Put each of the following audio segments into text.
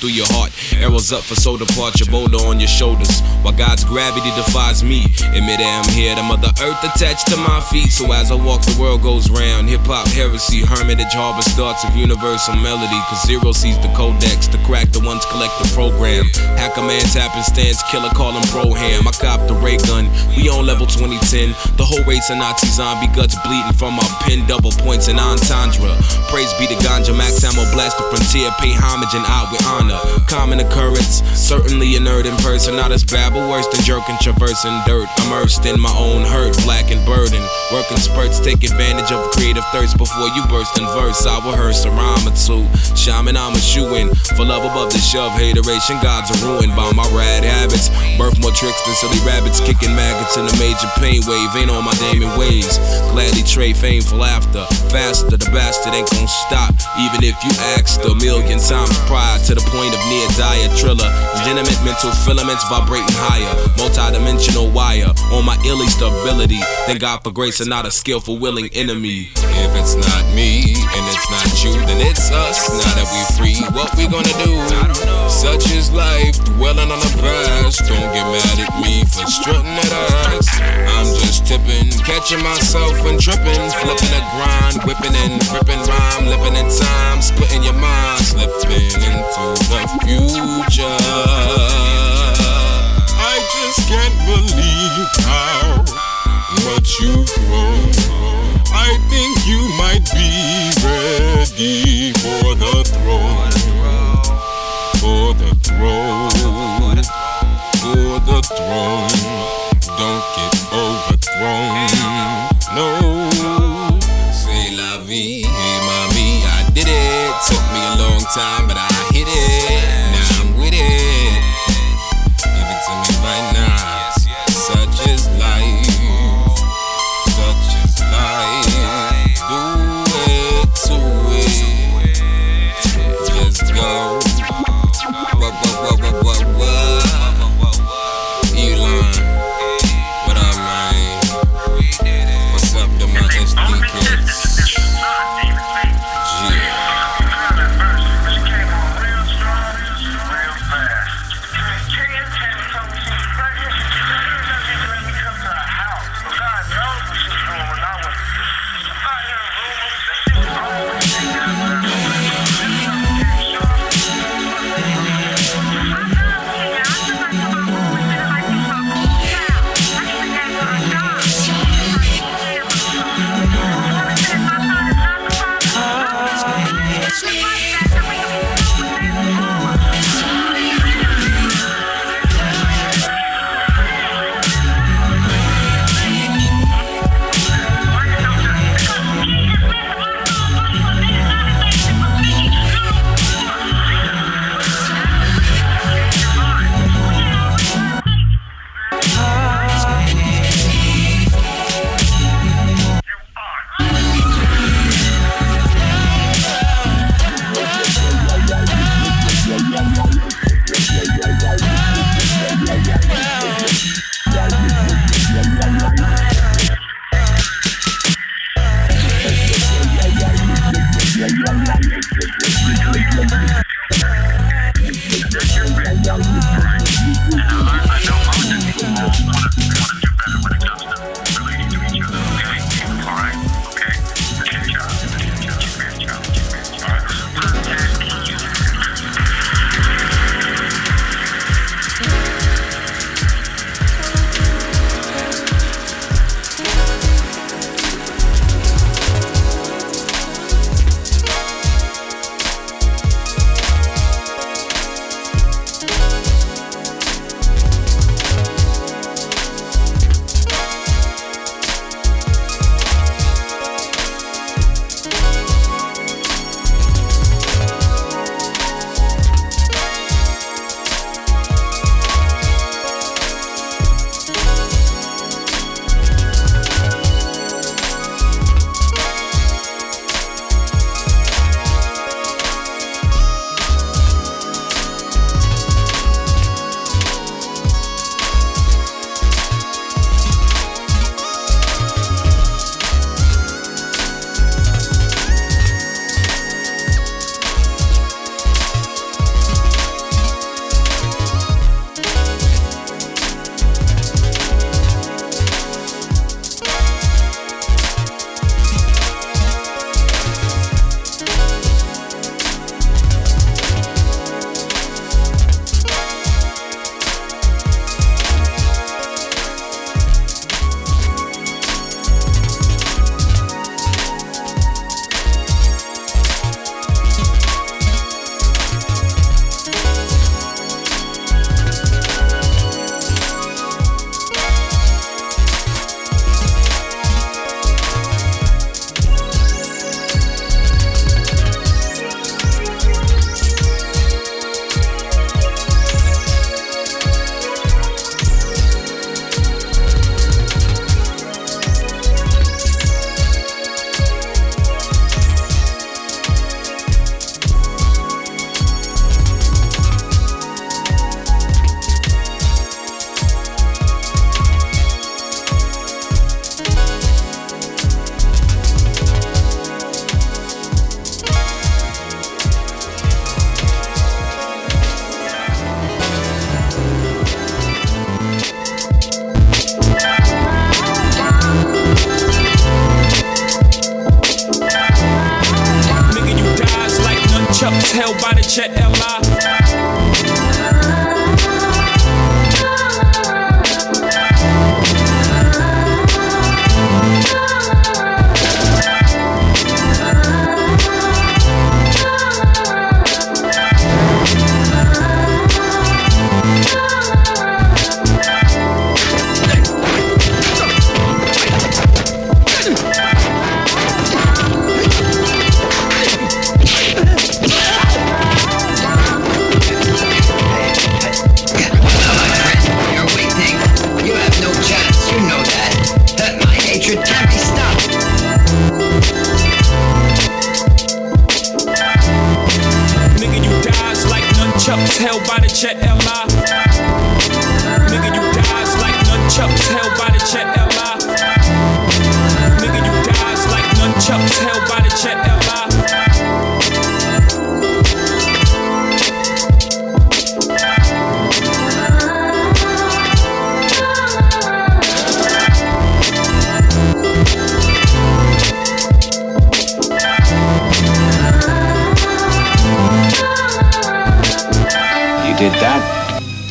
Through up for soul departure, boulder on your shoulders. While God's gravity defies me. In midair, I'm here, the mother earth attached to my feet. So as I walk, the world goes round. Hip hop heresy, hermitage harvest thoughts of universal melody. Cause zero sees the codex, the crack, the ones collect the program. Hack a man's happenstance, killer call him ham. I cop the ray gun, we on level 2010. The whole race of Nazi zombie guts bleeding from my pen, double points and entendre. Praise be to Ganja, Max Ammo, blast the frontier, pay homage and out with honor. Common occurrence, certainly a nerd in person, not as bad, but worse than jerking, traversing dirt. Immersed in my own hurt, black and burden. Working spurts, take advantage of creative thirst before you burst in verse. I rehearse a rhyme or two. Shaman, I'm a shoe in. For love above the shove, hateration, gods are ruined by my rad habits. Birth more tricks than silly rabbits, kicking maggots in a major pain wave. Ain't on my damning ways. Gladly trade fame for laughter. Faster, the bastard ain't gon' stop. Even if you asked a million times prior to the point of near dire triller. Legitimate mental filaments vibrating higher. Multi-dimensional wire on my illy stability. Thank God for grace and not a skillful, willing enemy. If it's not me and it's not you, then it's us. Now that we free, what we gonna do? Such is life, dwelling on the past. Don't get mad at me for strutting at us. I'm just tipping, catching myself and tripping, flipping a grind, whipping and ripping rhyme, living in time, splitting your mind, slipping into the future. I just can't believe how much you've grown. I think you might be ready for the throne. For the throne. For the throne. Don't get overthrown. No. Say I did it. Took me a long time, but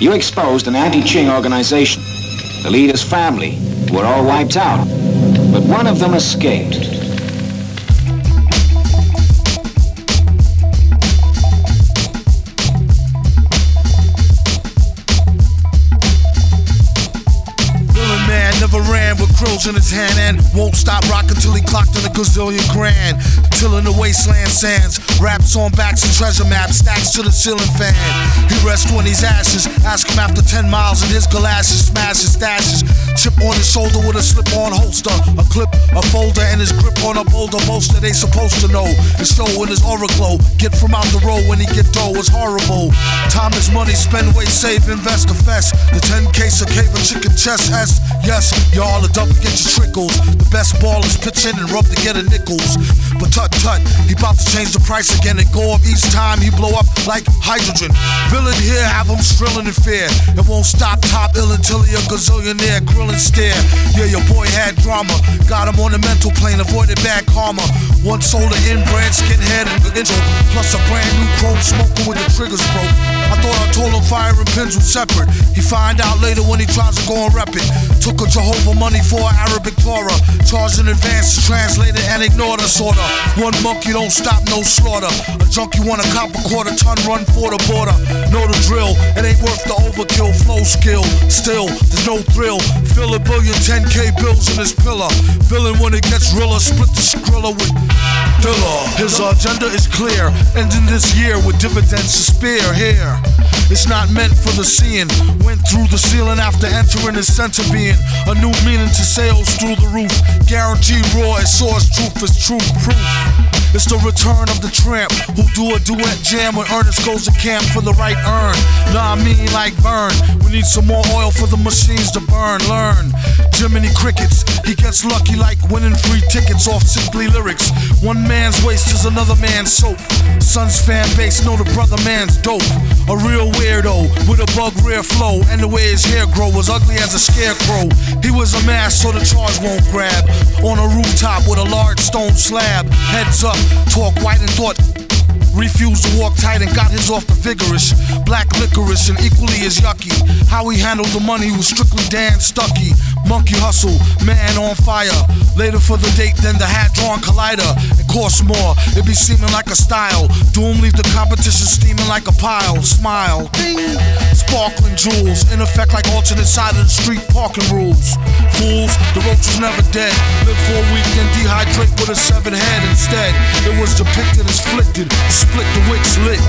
You exposed an anti-Qing organization. The leader's family were all wiped out. But one of them escaped. In his hand and won't stop rocking till he clocked in a gazillion grand. Tilling the wasteland sands, raps on backs and treasure maps, stacks to the ceiling fan. He rests when he's ashes. Ask him after 10 miles and his galoshes smash his stashes. Chip on his shoulder with a slip on holster. A clip, a folder, and his grip on a boulder. Most that they supposed to know. His show in his aura glow. Get from out the road when he get dough is horrible. Time is money, spend, wait, save, invest, fest. The 10 case of cave and chicken chest S. Yes, y'all are double get your trickles. The best ballers pitch in and rub to get a nickels. But tut tut, he bout to change the price again and go up each time he blow up like hydrogen. Villain here, have him strilling in fear. It won't stop top ill until he a gazillionaire, grilling stare. Yeah, your boy had drama. Got him on the mental plane, avoided bad karma. One sold an inbred skinhead and the intro. Plus a brand new chrome smoker with the triggers broke. I thought I told him fire and pins were separate. He find out later when he tries to go and rep it. Took a Jehovah money for an Arabic Torah. Charged in advance to translate it and ignored order. One monkey don't stop, no slaughter. A junkie want a cop a quarter ton run for the border. Know the drill, it ain't worth the overkill. Flow skill, still, there's no thrill. Fill a billion 10k bills in his pillar. Villain when it gets realer, split the skrilla with Dilla. His agenda is clear, ending this year with dividends to spare here. It's not meant for the seeing. Went through the ceiling after entering his center being. A new meaning to sales through the roof. Guaranteed raw as source truth is truth proof. It's the return of the tramp who do a duet jam when Ernest goes to camp for the right earn. Nah, I mean like burn. We need some more oil for the machines to burn. Learn. Jiminy Crickets, he gets lucky like winning free tickets off simply lyrics. One man's waste is another man's soap. Son's fan base know the brother man's dope. A real weirdo with a bug rear flow, and the way his hair grow was ugly as a scarecrow. He was a mask so the charge won't grab. On a rooftop with a large stone slab. Heads up, talk white and thought Refused to walk tight and got his off the vigorous. Black licorice and equally as yucky. How he handled the money was strictly Dan Stucky. Monkey hustle, man on fire. Later for the date, then the Hadron collider. It costs more, it be seeming like a style. Doom leave the competition steaming like a pile. Smile, ding. Sparkling jewels, in effect like alternate side of the street parking rules. Fools, the roach was never dead. Live for a week, then dehydrate with a severed head instead. It was depicted as flicted, split the wicks lit.